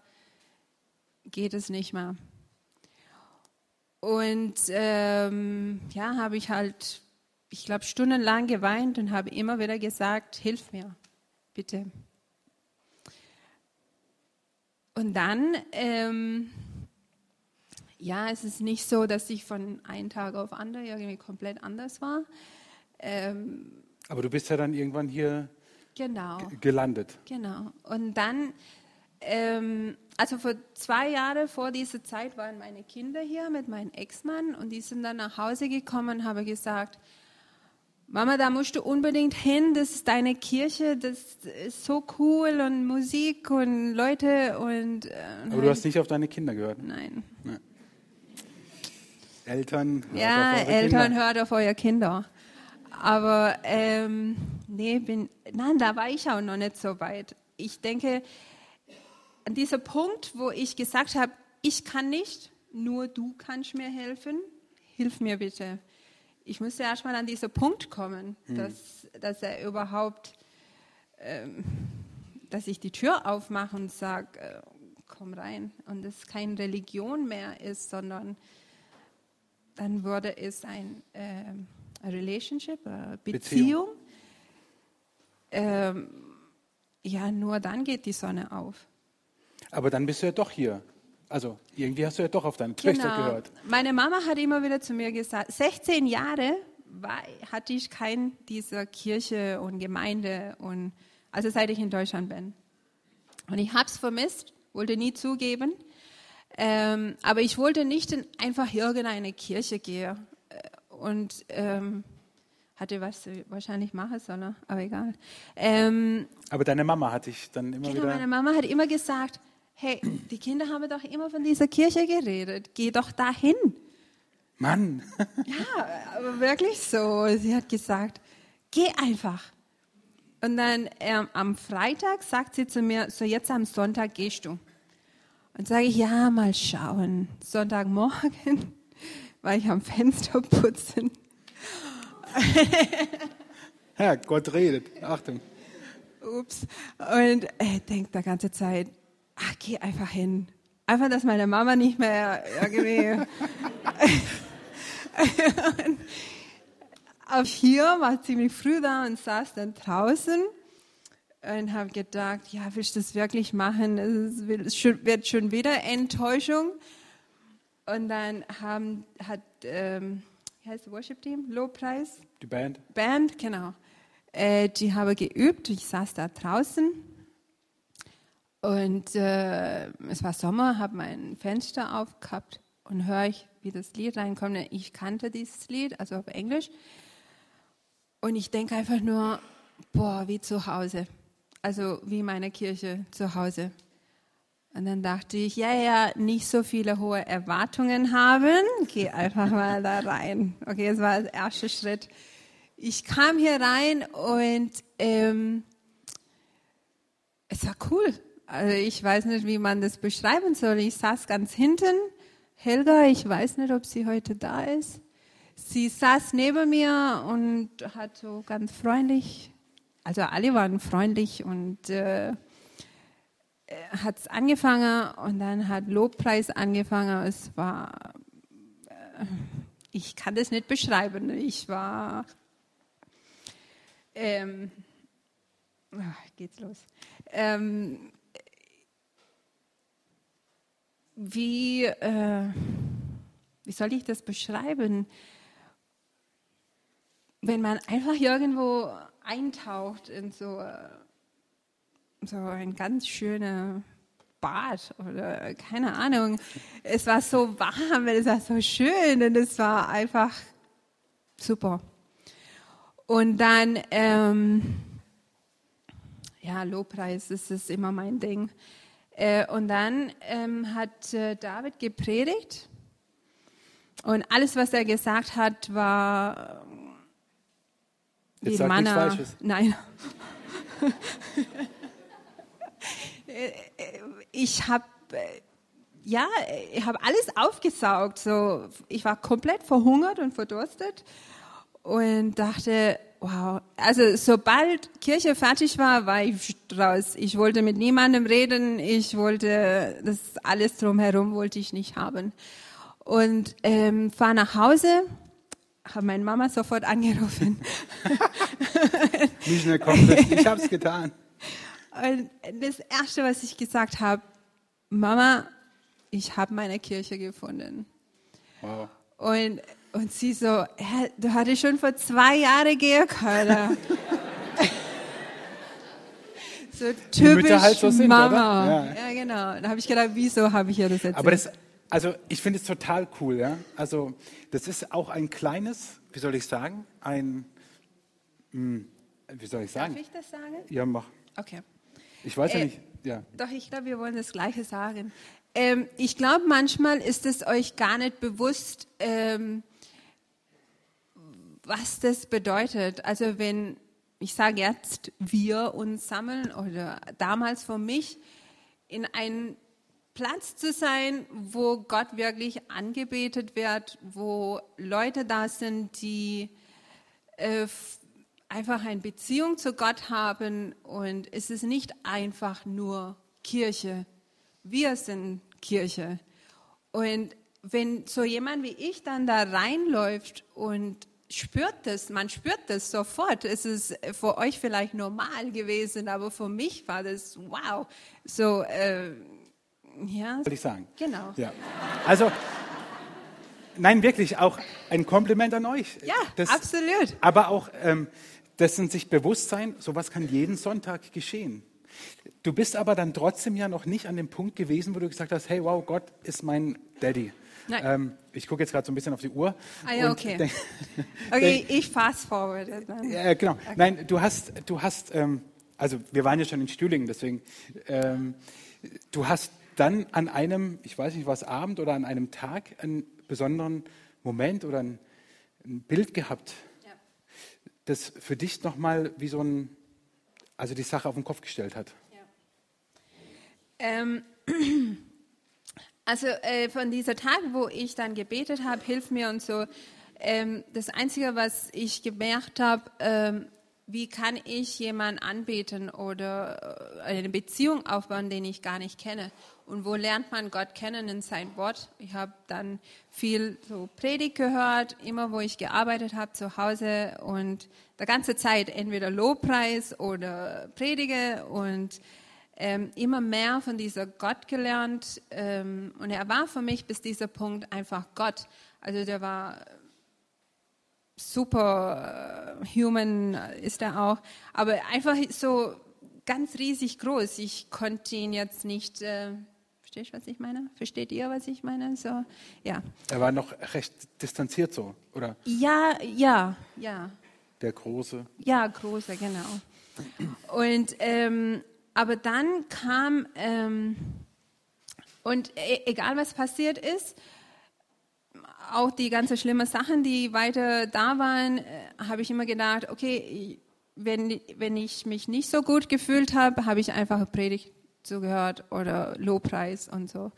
geht es nicht mehr. Und ähm, ja, habe ich halt, ich glaube, stundenlang geweint und habe immer wieder gesagt, hilf mir, bitte. Und dann, ähm, ja, es ist nicht so, dass ich von einem Tag auf anderen irgendwie komplett anders war. Ähm, Aber du bist ja dann irgendwann hier genau. gelandet. Genau. Und dann, ähm, also vor zwei Jahren vor dieser Zeit waren meine Kinder hier mit meinem Ex-Mann und die sind dann nach Hause gekommen und haben gesagt, Mama, da musst du unbedingt hin, das ist deine Kirche, das ist so cool und Musik und Leute und. Äh, Aber du hast nicht auf deine Kinder gehört? Nein. Nee. Eltern, hört ja, auf eure Eltern Kinder. hört auf eure Kinder. Aber ähm, nee, bin, nein, da war ich auch noch nicht so weit. Ich denke, an dieser Punkt, wo ich gesagt habe, ich kann nicht, nur du kannst mir helfen, hilf mir bitte. Ich musste erstmal an diesen Punkt kommen, hm. dass, dass er überhaupt, ähm, dass ich die Tür aufmache und sage, äh, komm rein. Und es keine Religion mehr ist, sondern dann wurde es ein... Äh, Relationship, Beziehung. Beziehung. Ähm, ja, nur dann geht die Sonne auf. Aber dann bist du ja doch hier. Also irgendwie hast du ja doch auf deine Töchter genau. gehört. Meine Mama hat immer wieder zu mir gesagt, 16 Jahre war, hatte ich kein dieser Kirche und Gemeinde und also seit ich in Deutschland bin. Und ich habe es vermisst, wollte nie zugeben. Ähm, aber ich wollte nicht in einfach irgendeine Kirche gehen und ähm, hatte was wahrscheinlich machen sollen, aber egal. Ähm, aber deine Mama hat dich dann immer genau, wieder. Meine Mama hat immer gesagt: Hey, die Kinder haben doch immer von dieser Kirche geredet. Geh doch dahin. Mann. ja, aber wirklich so. Sie hat gesagt: Geh einfach. Und dann ähm, am Freitag sagt sie zu mir: So, jetzt am Sonntag gehst du. Und sage ich: Ja, mal schauen. Sonntagmorgen war ich am Fenster putzen. ja, Gott redet. Achtung. Ups. Und er denkt die ganze Zeit, ach, geh einfach hin. Einfach, dass meine Mama nicht mehr irgendwie. Auf hier war ziemlich früh da und saß dann draußen und habe gedacht, ja, willst du das wirklich machen? Es wird schon wieder Enttäuschung. Und dann haben, hat, ähm, heißt Worship Team? Lobpreis? Die Band. Band, genau. Äh, die habe geübt. Ich saß da draußen. Und äh, es war Sommer, habe mein Fenster aufgehabt und höre ich, wie das Lied reinkommt. Ich kannte dieses Lied, also auf Englisch. Und ich denke einfach nur, boah, wie zu Hause. Also wie meine Kirche zu Hause. Und dann dachte ich, ja, ja, nicht so viele hohe Erwartungen haben, geh einfach mal da rein. Okay, das war der erste Schritt. Ich kam hier rein und ähm, es war cool. Also ich weiß nicht, wie man das beschreiben soll. Ich saß ganz hinten. Helga, ich weiß nicht, ob sie heute da ist. Sie saß neben mir und hat so ganz freundlich, also alle waren freundlich und äh, hat es angefangen und dann hat Lobpreis angefangen. Es war, äh, ich kann das nicht beschreiben. Ich war, ähm, ach, geht's los. Ähm, wie, äh, wie soll ich das beschreiben? Wenn man einfach irgendwo eintaucht in so, so ein ganz schöner Bad oder keine Ahnung. Es war so warm, es war so schön und es war einfach super. Und dann, ähm, ja, Lobpreis, das ist immer mein Ding. Äh, und dann ähm, hat äh, David gepredigt und alles, was er gesagt hat, war äh, Jetzt Manna. Nein. ich habe ja, ich habe alles aufgesaugt. So, ich war komplett verhungert und verdurstet und dachte, wow. Also sobald Kirche fertig war, war ich raus. Ich wollte mit niemandem reden. Ich wollte das alles drumherum wollte ich nicht haben. Und ähm, fahr nach Hause, habe meine Mama sofort angerufen. nicht mehr komplett. Ich habe es getan. Das erste, was ich gesagt habe, Mama, ich habe meine Kirche gefunden. Wow. Und und sie so, du hattest schon vor zwei Jahren gehen können. so typisch halt so sind, Mama. Ja. ja. genau. Da habe ich gedacht, wieso habe ich ihr das erzählt? Aber das, also ich finde es total cool, ja. Also das ist auch ein kleines, wie soll ich sagen, ein, mh, hm, wie soll ich sagen? Darf ich das sagen? Ja, mach. Okay. Ich weiß äh, ja nicht. Ja. Doch, ich glaube, wir wollen das Gleiche sagen. Ähm, ich glaube, manchmal ist es euch gar nicht bewusst, ähm, was das bedeutet. Also wenn, ich sage jetzt, wir uns sammeln oder damals für mich, in einen Platz zu sein, wo Gott wirklich angebetet wird, wo Leute da sind, die äh, einfach eine Beziehung zu Gott haben und es ist nicht einfach nur Kirche. Wir sind Kirche. Und wenn so jemand wie ich dann da reinläuft und spürt das, man spürt das sofort. Es ist für euch vielleicht normal gewesen, aber für mich war das wow. So, äh, ja. Würde ich sagen. Genau. Ja. Also, nein, wirklich auch ein Kompliment an euch. Ja, das, absolut. Aber auch ähm, dessen sich bewusst sein, sowas kann jeden Sonntag geschehen. Du bist aber dann trotzdem ja noch nicht an dem Punkt gewesen, wo du gesagt hast, hey, wow, Gott ist mein Daddy. Ähm, ich gucke jetzt gerade so ein bisschen auf die Uhr. Ah ja, okay. Denk, okay, ich fast forward. Ja, genau. Okay. Nein, du hast, du hast, ähm, also wir waren ja schon in Stühlingen, deswegen, ähm, du hast dann an einem, ich weiß nicht was, Abend oder an einem Tag einen besonderen Moment oder ein, ein Bild gehabt. Das für dich nochmal wie so ein, also die Sache auf den Kopf gestellt hat. Ja. Ähm. Also äh, von dieser Tag, wo ich dann gebetet habe, hilf mir und so. Ähm, das Einzige, was ich gemerkt habe, ähm, wie kann ich jemanden anbeten oder äh, eine Beziehung aufbauen, den ich gar nicht kenne? Und wo lernt man Gott kennen in sein Wort? Ich habe dann viel so Predigt gehört, immer wo ich gearbeitet habe zu Hause und der ganze Zeit entweder Lobpreis oder Predige und ähm, immer mehr von dieser Gott gelernt. Ähm, und er war für mich bis dieser Punkt einfach Gott. Also der war super äh, human, ist er auch, aber einfach so ganz riesig groß. Ich konnte ihn jetzt nicht. Äh, Verstehst du, was ich meine? Versteht ihr, was ich meine? So, ja. Er war noch recht distanziert so, oder? Ja, ja, ja. Der Große. Ja, Große, genau. Und ähm, aber dann kam, ähm, und e egal was passiert ist, auch die ganzen schlimmen Sachen, die weiter da waren, äh, habe ich immer gedacht, okay, wenn, wenn ich mich nicht so gut gefühlt habe, habe ich einfach Predigt zugehört oder Lobpreis und so.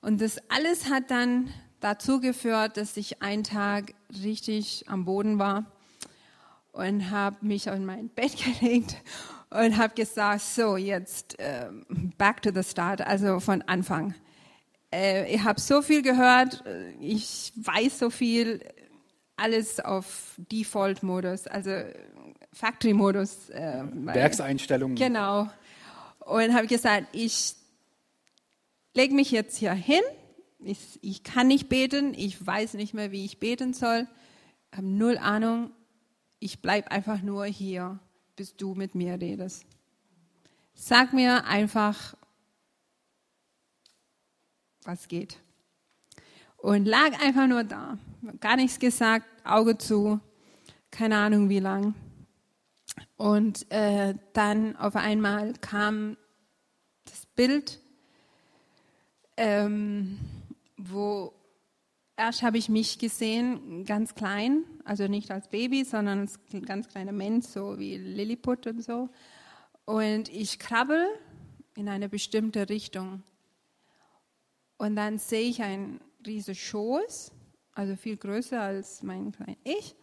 Und das alles hat dann dazu geführt, dass ich einen Tag richtig am Boden war und habe mich auf mein Bett gelegt und habe gesagt, so jetzt äh, back to the start, also von Anfang. Äh, ich habe so viel gehört, ich weiß so viel, alles auf Default-Modus, also Factory-Modus. Äh, Werkseinstellungen. Genau. Und habe gesagt, ich lege mich jetzt hier hin. Ich, ich, kann nicht beten. Ich weiß nicht mehr, wie ich beten soll. Habe null Ahnung. Ich bleibe einfach nur hier, bis du mit mir redest. Sag mir einfach, was geht. Und lag einfach nur da. Gar nichts gesagt, Auge zu, keine Ahnung wie lang. Und äh, dann auf einmal kam das Bild, ähm, wo erst habe ich mich gesehen, ganz klein, also nicht als Baby, sondern als ganz kleiner Mensch, so wie Lilliput und so. Und ich krabbel in eine bestimmte Richtung. Und dann sehe ich einen riesen Schoß, also viel größer als mein kleines Ich,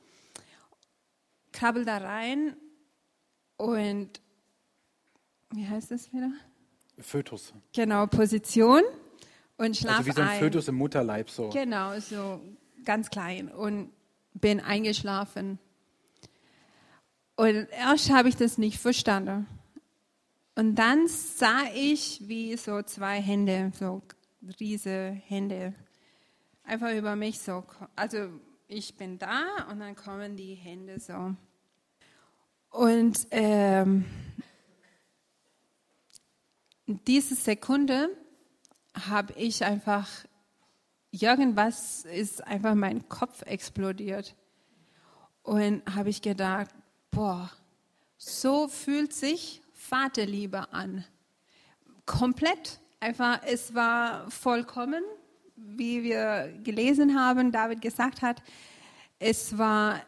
krabbel da rein und wie heißt das wieder? Fötus. Genau, Position und schlaf Also wie so ein ein. Fötus im Mutterleib so. Genau, so ganz klein und bin eingeschlafen. Und erst habe ich das nicht verstanden. Und dann sah ich, wie so zwei Hände, so riese Hände, einfach über mich so. Also ich bin da und dann kommen die Hände so. Und ähm, diese Sekunde habe ich einfach, irgendwas ist einfach mein Kopf explodiert. Und habe ich gedacht, boah, so fühlt sich Vaterliebe an. Komplett. Einfach, es war vollkommen, wie wir gelesen haben, David gesagt hat. Es war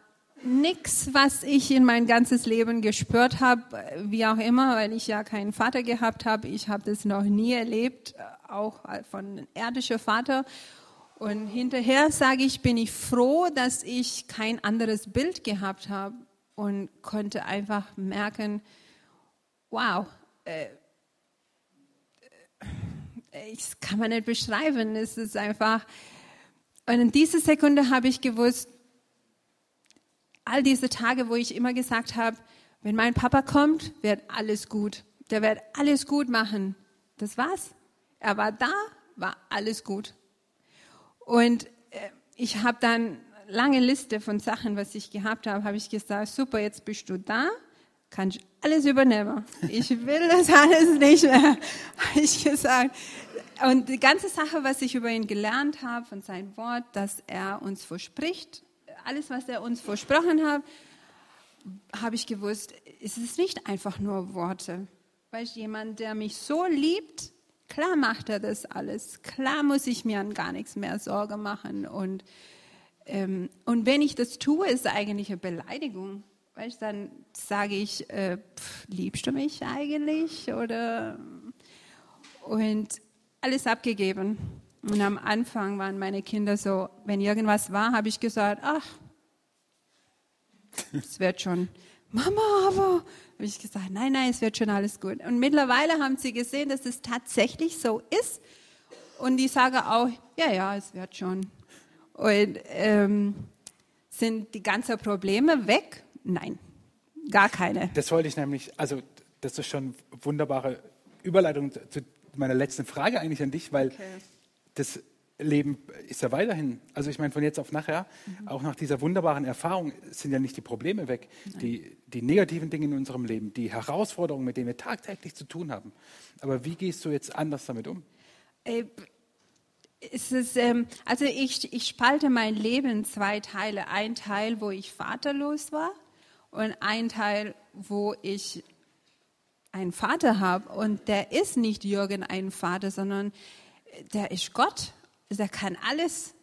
nichts, was ich in mein ganzes Leben gespürt habe, wie auch immer, weil ich ja keinen Vater gehabt habe. Ich habe das noch nie erlebt, auch von irdischer Vater. Und hinterher sage ich, bin ich froh, dass ich kein anderes Bild gehabt habe und konnte einfach merken, wow, äh, ich kann man nicht beschreiben. Es ist einfach. Und in dieser Sekunde habe ich gewusst, all diese Tage, wo ich immer gesagt habe, wenn mein Papa kommt, wird alles gut. Der wird alles gut machen. Das war's. Er war da, war alles gut. Und äh, ich habe dann lange Liste von Sachen, was ich gehabt habe, habe ich gesagt, super, jetzt bist du da, kann ich alles übernehmen. Ich will das alles nicht mehr, habe ich gesagt. Und die ganze Sache, was ich über ihn gelernt habe, von seinem Wort, dass er uns verspricht, alles, was er uns versprochen hat, habe ich gewusst, es ist nicht einfach nur Worte. Weil jemand, der mich so liebt, klar macht er das alles. Klar muss ich mir an gar nichts mehr Sorge machen. Und, ähm, und wenn ich das tue, ist es eigentlich eine Beleidigung. Weißt, dann sage ich, äh, pff, liebst du mich eigentlich? Oder und alles abgegeben. Und am Anfang waren meine Kinder so, wenn irgendwas war, habe ich gesagt, ach, es wird schon. Mama, aber habe ich gesagt, nein, nein, es wird schon alles gut. Und mittlerweile haben sie gesehen, dass es tatsächlich so ist. Und die sagen auch, ja, ja, es wird schon. Und ähm, sind die ganzen Probleme weg? Nein, gar keine. Das wollte ich nämlich, also das ist schon eine wunderbare Überleitung zu meiner letzten Frage eigentlich an dich, weil okay. Das Leben ist ja weiterhin, also ich meine von jetzt auf nachher, mhm. auch nach dieser wunderbaren Erfahrung sind ja nicht die Probleme weg, die, die negativen Dinge in unserem Leben, die Herausforderungen, mit denen wir tagtäglich zu tun haben. Aber wie gehst du jetzt anders damit um? Äh, es ist, ähm, also ich, ich spalte mein Leben in zwei Teile. Ein Teil, wo ich vaterlos war und ein Teil, wo ich einen Vater habe. Und der ist nicht Jürgen ein Vater, sondern der ist Gott der kann alles.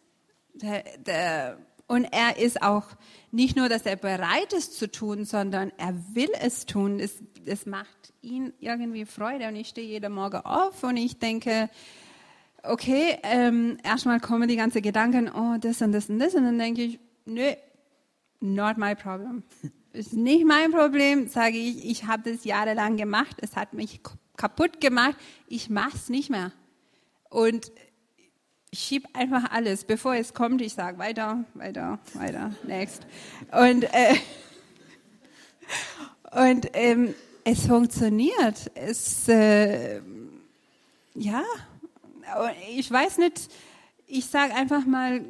Der, der Und er ist auch nicht nur, dass er bereit ist zu tun, sondern er will es tun. Es, es macht ihn irgendwie Freude. Und ich stehe jeden Morgen auf und ich denke, okay, ähm, erstmal kommen die ganzen Gedanken, oh, das und das und das. Und dann denke ich, nö, not my problem. Ist nicht mein Problem, sage ich. Ich habe das jahrelang gemacht. Es hat mich kaputt gemacht. Ich mache es nicht mehr. Und ich schiebe einfach alles, bevor es kommt, ich sage weiter, weiter, weiter, next. Und, äh, und ähm, es funktioniert. Es, äh, ja, ich weiß nicht, ich sage einfach mal,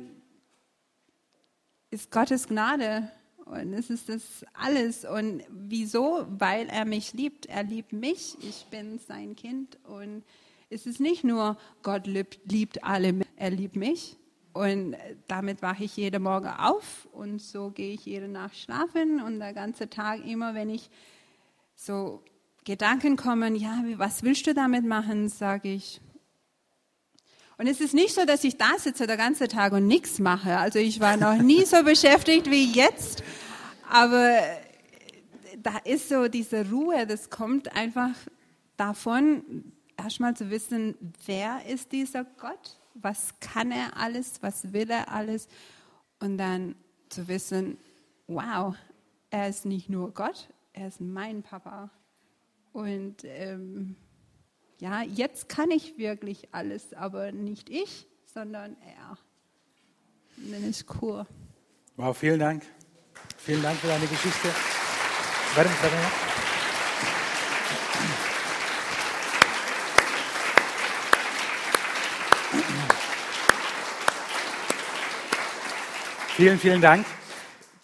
ist Gottes Gnade und es ist das alles. Und wieso? Weil er mich liebt. Er liebt mich. Ich bin sein Kind und es ist nicht nur, Gott liebt, liebt alle, er liebt mich. Und damit wache ich jeden Morgen auf und so gehe ich jede Nacht schlafen und der ganze Tag immer, wenn ich so Gedanken kommen, ja, was willst du damit machen, sage ich. Und es ist nicht so, dass ich da sitze der ganze Tag und nichts mache. Also ich war noch nie so beschäftigt wie jetzt. Aber da ist so diese Ruhe, das kommt einfach davon, erstmal zu wissen, wer ist dieser Gott? Was kann er alles? Was will er alles? Und dann zu wissen, wow, er ist nicht nur Gott, er ist mein Papa. Und ähm, ja, jetzt kann ich wirklich alles, aber nicht ich, sondern er. Und dann ist cool. Wow, vielen Dank. Vielen Dank für deine Geschichte. Warte, warte. Vielen, vielen Dank.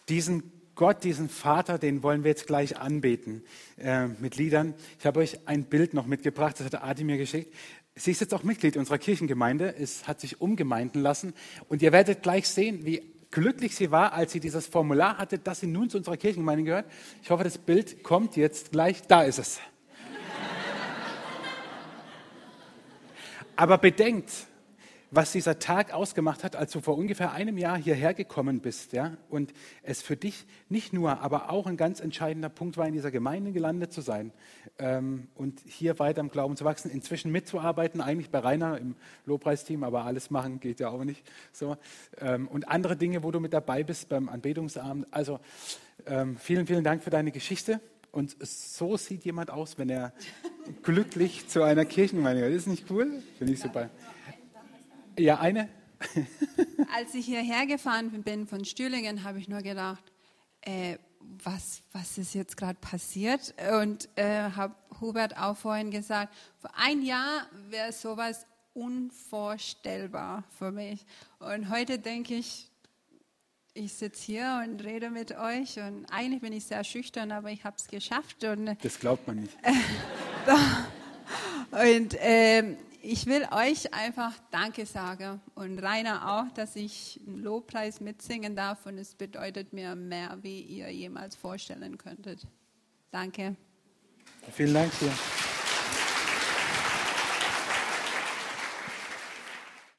Diesen Gott, diesen Vater, den wollen wir jetzt gleich anbeten äh, mit Liedern. Ich habe euch ein Bild noch mitgebracht, das hat Adi mir geschickt. Sie ist jetzt auch Mitglied unserer Kirchengemeinde, es hat sich umgemeinden lassen und ihr werdet gleich sehen, wie glücklich sie war, als sie dieses Formular hatte, dass sie nun zu unserer Kirchengemeinde gehört. Ich hoffe, das Bild kommt jetzt gleich. Da ist es. Aber bedenkt, was dieser Tag ausgemacht hat, als du vor ungefähr einem Jahr hierher gekommen bist, ja, und es für dich nicht nur, aber auch ein ganz entscheidender Punkt war, in dieser Gemeinde gelandet zu sein ähm, und hier weiter im Glauben zu wachsen, inzwischen mitzuarbeiten, eigentlich bei Rainer im Lobpreisteam, aber alles machen geht ja auch nicht so. Ähm, und andere Dinge, wo du mit dabei bist beim Anbetungsabend. Also ähm, vielen, vielen Dank für deine Geschichte. Und so sieht jemand aus, wenn er glücklich zu einer Kirchengemeinde gehört. Ist nicht cool? Finde ich super. Ja, eine. Als ich hierher gefahren bin von Stühlingen, habe ich nur gedacht, äh, was, was ist jetzt gerade passiert? Und äh, habe Hubert auch vorhin gesagt, vor ein Jahr wäre sowas unvorstellbar für mich. Und heute denke ich, ich sitze hier und rede mit euch und eigentlich bin ich sehr schüchtern, aber ich habe es geschafft. Und, das glaubt man nicht. und äh, ich will euch einfach Danke sagen und Rainer auch, dass ich einen Lobpreis mitsingen darf und es bedeutet mir mehr, wie ihr jemals vorstellen könntet. Danke. Vielen Dank dir.